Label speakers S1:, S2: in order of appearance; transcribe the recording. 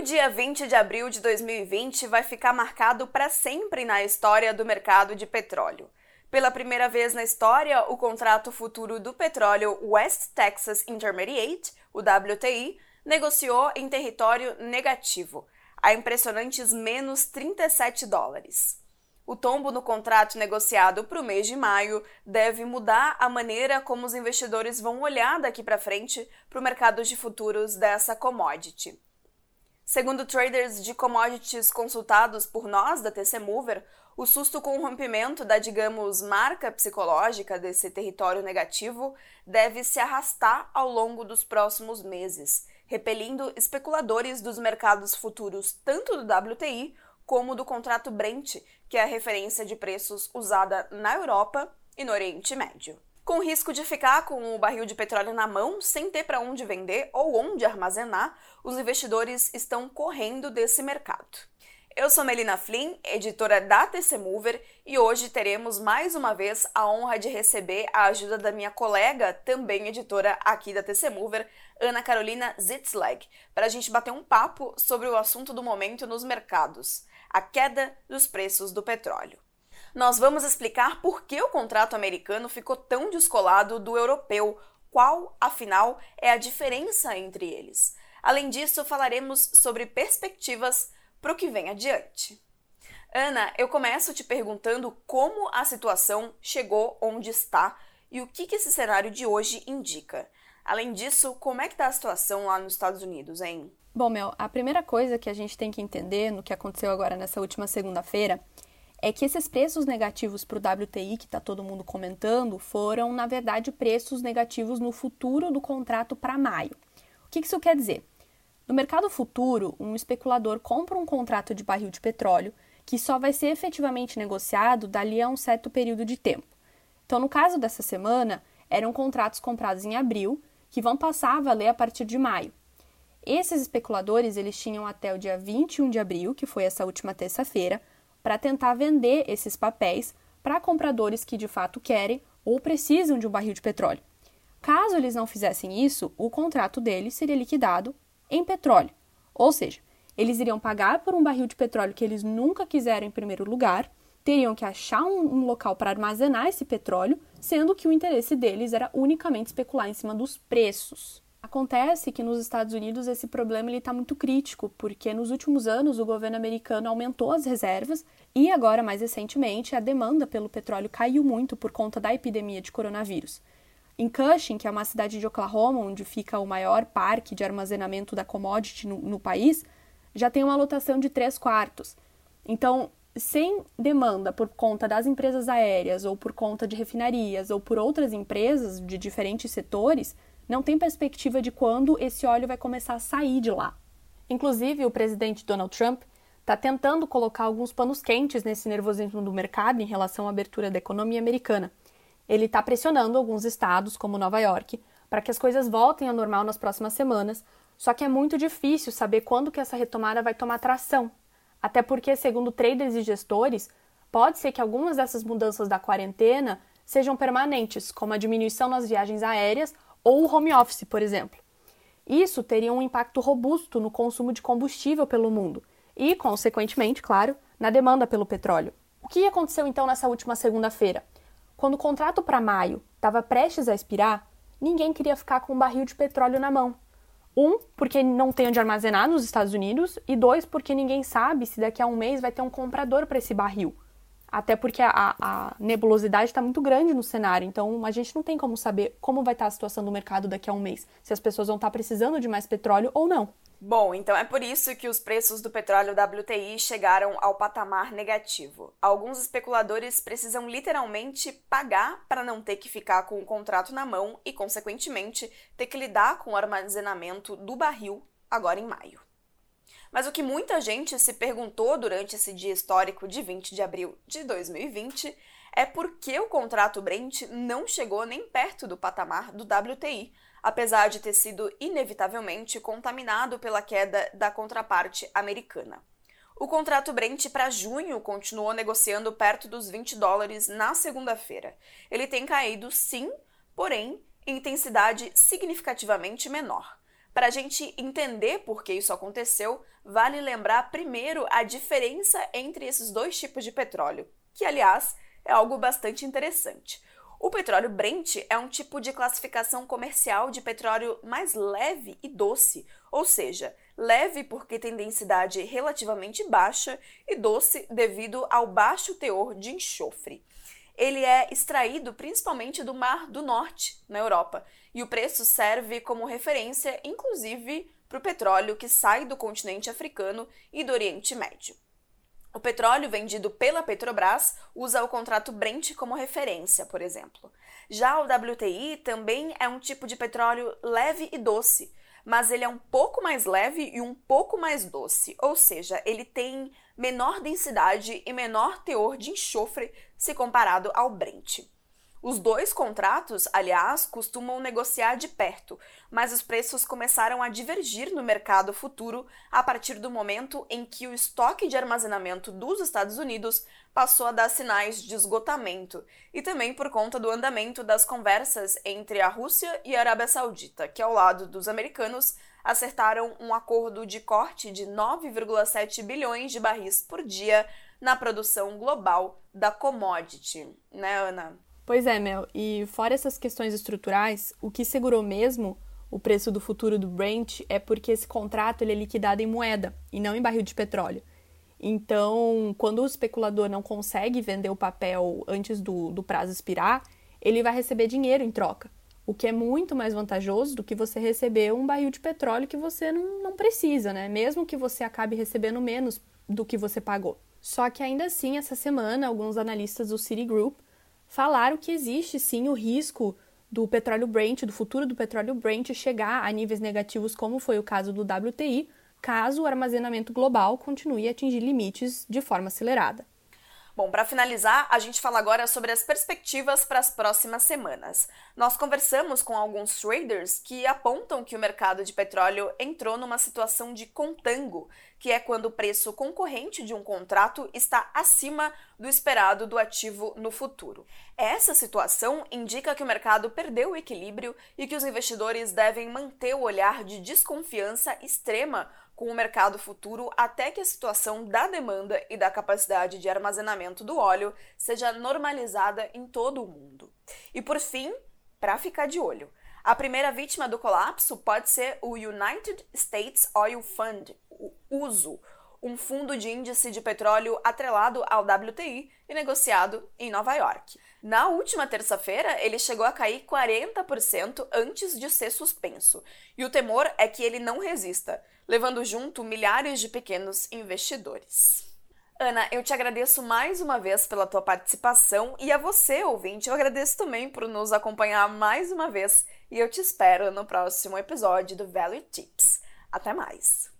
S1: O dia 20 de abril de 2020 vai ficar marcado para sempre na história do mercado de petróleo. Pela primeira vez na história, o contrato futuro do petróleo West Texas Intermediate, o WTI, negociou em território negativo, a impressionantes menos 37 dólares. O tombo no contrato negociado para o mês de maio deve mudar a maneira como os investidores vão olhar daqui para frente para o mercado de futuros dessa commodity. Segundo traders de commodities consultados por nós da TC Mover, o susto com o rompimento da, digamos, marca psicológica desse território negativo deve se arrastar ao longo dos próximos meses, repelindo especuladores dos mercados futuros tanto do WTI como do contrato Brent, que é a referência de preços usada na Europa e no Oriente Médio com risco de ficar com o barril de petróleo na mão sem ter para onde vender ou onde armazenar, os investidores estão correndo desse mercado. Eu sou Melina Flynn, editora da TC Mover, e hoje teremos mais uma vez a honra de receber a ajuda da minha colega, também editora aqui da TC Mover, Ana Carolina Zitzleg, para a gente bater um papo sobre o assunto do momento nos mercados, a queda dos preços do petróleo nós vamos explicar por que o contrato americano ficou tão descolado do europeu, qual, afinal, é a diferença entre eles. Além disso, falaremos sobre perspectivas para o que vem adiante. Ana, eu começo te perguntando como a situação chegou onde está e o que, que esse cenário de hoje indica. Além disso, como é que está a situação lá nos Estados Unidos, hein?
S2: Bom, Mel, a primeira coisa que a gente tem que entender no que aconteceu agora nessa última segunda-feira é que esses preços negativos para o WTI, que está todo mundo comentando, foram, na verdade, preços negativos no futuro do contrato para maio. O que isso quer dizer? No mercado futuro, um especulador compra um contrato de barril de petróleo que só vai ser efetivamente negociado dali a um certo período de tempo. Então, no caso dessa semana, eram contratos comprados em abril que vão passar a valer a partir de maio. Esses especuladores eles tinham até o dia 21 de abril, que foi essa última terça-feira, para tentar vender esses papéis para compradores que de fato querem ou precisam de um barril de petróleo. Caso eles não fizessem isso, o contrato deles seria liquidado em petróleo. Ou seja, eles iriam pagar por um barril de petróleo que eles nunca quiseram em primeiro lugar, teriam que achar um, local para armazenar esse petróleo, sendo que o interesse deles era unicamente especular em cima dos preços. Acontece que nos Estados Unidos esse problema está muito crítico, porque nos últimos anos o governo americano aumentou as reservas e agora, mais recentemente, a demanda pelo petróleo caiu muito por conta da epidemia de coronavírus. Em Cushing, que é uma cidade de Oklahoma, onde fica o maior parque de armazenamento da commodity no, no país, já tem uma lotação de 3 quartos. Então, sem demanda por conta das empresas aéreas, ou por conta de refinarias, ou por outras empresas de diferentes setores, não tem perspectiva de quando esse óleo vai começar a sair de lá. Inclusive, o presidente Donald Trump está tentando colocar alguns panos quentes nesse nervosismo do mercado em relação à abertura da economia americana. Ele está pressionando alguns estados, como Nova York, para que as coisas voltem ao normal nas próximas semanas, só que é muito difícil saber quando que essa retomada vai tomar tração. Até porque, segundo traders e gestores, pode ser que algumas dessas mudanças da quarentena sejam permanentes, como a diminuição nas viagens aéreas ou o home office, por exemplo. Isso teria um impacto robusto no consumo de combustível pelo mundo e, consequentemente, claro, na demanda pelo petróleo. O que aconteceu então nessa última segunda-feira? Quando o contrato para maio estava prestes a expirar, ninguém queria ficar com um barril de petróleo na mão. Um, porque não tem onde armazenar nos Estados Unidos, e dois, porque ninguém sabe se daqui a um mês vai ter um comprador para esse barril. Até porque a, a nebulosidade está muito grande no cenário, então a gente não tem como saber como vai estar tá a situação do mercado daqui a um mês, se as pessoas vão estar tá precisando de mais petróleo ou não.
S1: Bom, então é por isso que os preços do petróleo WTI chegaram ao patamar negativo. Alguns especuladores precisam literalmente pagar para não ter que ficar com o contrato na mão e, consequentemente, ter que lidar com o armazenamento do barril agora em maio. Mas o que muita gente se perguntou durante esse dia histórico de 20 de abril de 2020 é por que o contrato Brent não chegou nem perto do patamar do WTI, apesar de ter sido inevitavelmente contaminado pela queda da contraparte americana. O contrato Brent para junho continuou negociando perto dos 20 dólares na segunda-feira. Ele tem caído sim, porém em intensidade significativamente menor Para a gente entender por que isso aconteceu, vale lembrar primeiro a diferença entre esses dois tipos de petróleo, que, aliás, é algo bastante interessante. O petróleo Brent é um tipo de classificação comercial de petróleo mais leve e doce, ou seja, leve porque tem densidade relativamente baixa e doce devido ao baixo teor de enxofre. Ele é extraído principalmente do Mar do Norte, na Europa, e o preço serve como referência, inclusive, para o petróleo que sai do continente africano e do Oriente Médio. O petróleo vendido pela Petrobras usa o contrato Brent como referência, por exemplo. Já o WTI também é um tipo de petróleo leve e doce, mas ele é um pouco mais leve e um pouco mais doce, ou seja, ele tem menor densidade e menor teor de enxofre se comparado ao Brent. Os dois contratos, aliás, costumam negociar de perto, mas os preços começaram a divergir no mercado futuro a partir do momento em que o estoque de armazenamento dos Estados Unidos passou a dar sinais de esgotamento, e também por conta do andamento das conversas entre a Rússia e a Arábia Saudita, que, ao lado dos americanos, acertaram um acordo de corte de 9,7 bilhões de barris por dia na produção global da commodity, né, Ana?
S2: Pois é, Mel. E fora essas questões estruturais, o que segurou mesmo o preço do futuro do Brent é porque esse contrato ele é liquidado em moeda e não em barril de petróleo. Então, quando o especulador não consegue vender o papel antes do, do prazo expirar, ele vai receber dinheiro em troca, o que é muito mais vantajoso do que você receber um barril de petróleo que você não, não precisa, né? Mesmo que você acabe recebendo menos do que você pagou. Só que ainda assim, essa semana, alguns analistas do Citigroup falaram que existe sim o risco do petróleo Brent, do futuro do petróleo Brent chegar a níveis negativos, como foi o caso do WTI, caso o armazenamento global continue a atingir limites de forma acelerada.
S1: Bom, para finalizar, a gente fala agora sobre as perspectivas para as próximas semanas. Nós conversamos com alguns traders que apontam que o mercado de petróleo entrou numa situação de contango, que é quando o preço concorrente de um contrato está acima do esperado do ativo no futuro. Essa situação indica que o mercado perdeu o equilíbrio e que os investidores devem manter o olhar de desconfiança extrema com o mercado futuro até que a situação da demanda e da capacidade de armazenamento do óleo seja normalizada em todo o mundo. E por fim, para ficar de olho, a primeira vítima do colapso pode ser o United States Oil Fund, o USO, um fundo de índice de petróleo atrelado ao WTI e negociado em Nova York. Na última terça-feira, ele chegou a cair 40% antes de ser suspenso, e o temor é que ele não resista, levando junto milhares de pequenos investidores. Ana, eu te agradeço mais uma vez pela tua participação e a você, ouvinte, eu agradeço também por nos acompanhar mais uma vez e eu te espero no próximo episódio do Value Tips. Até mais!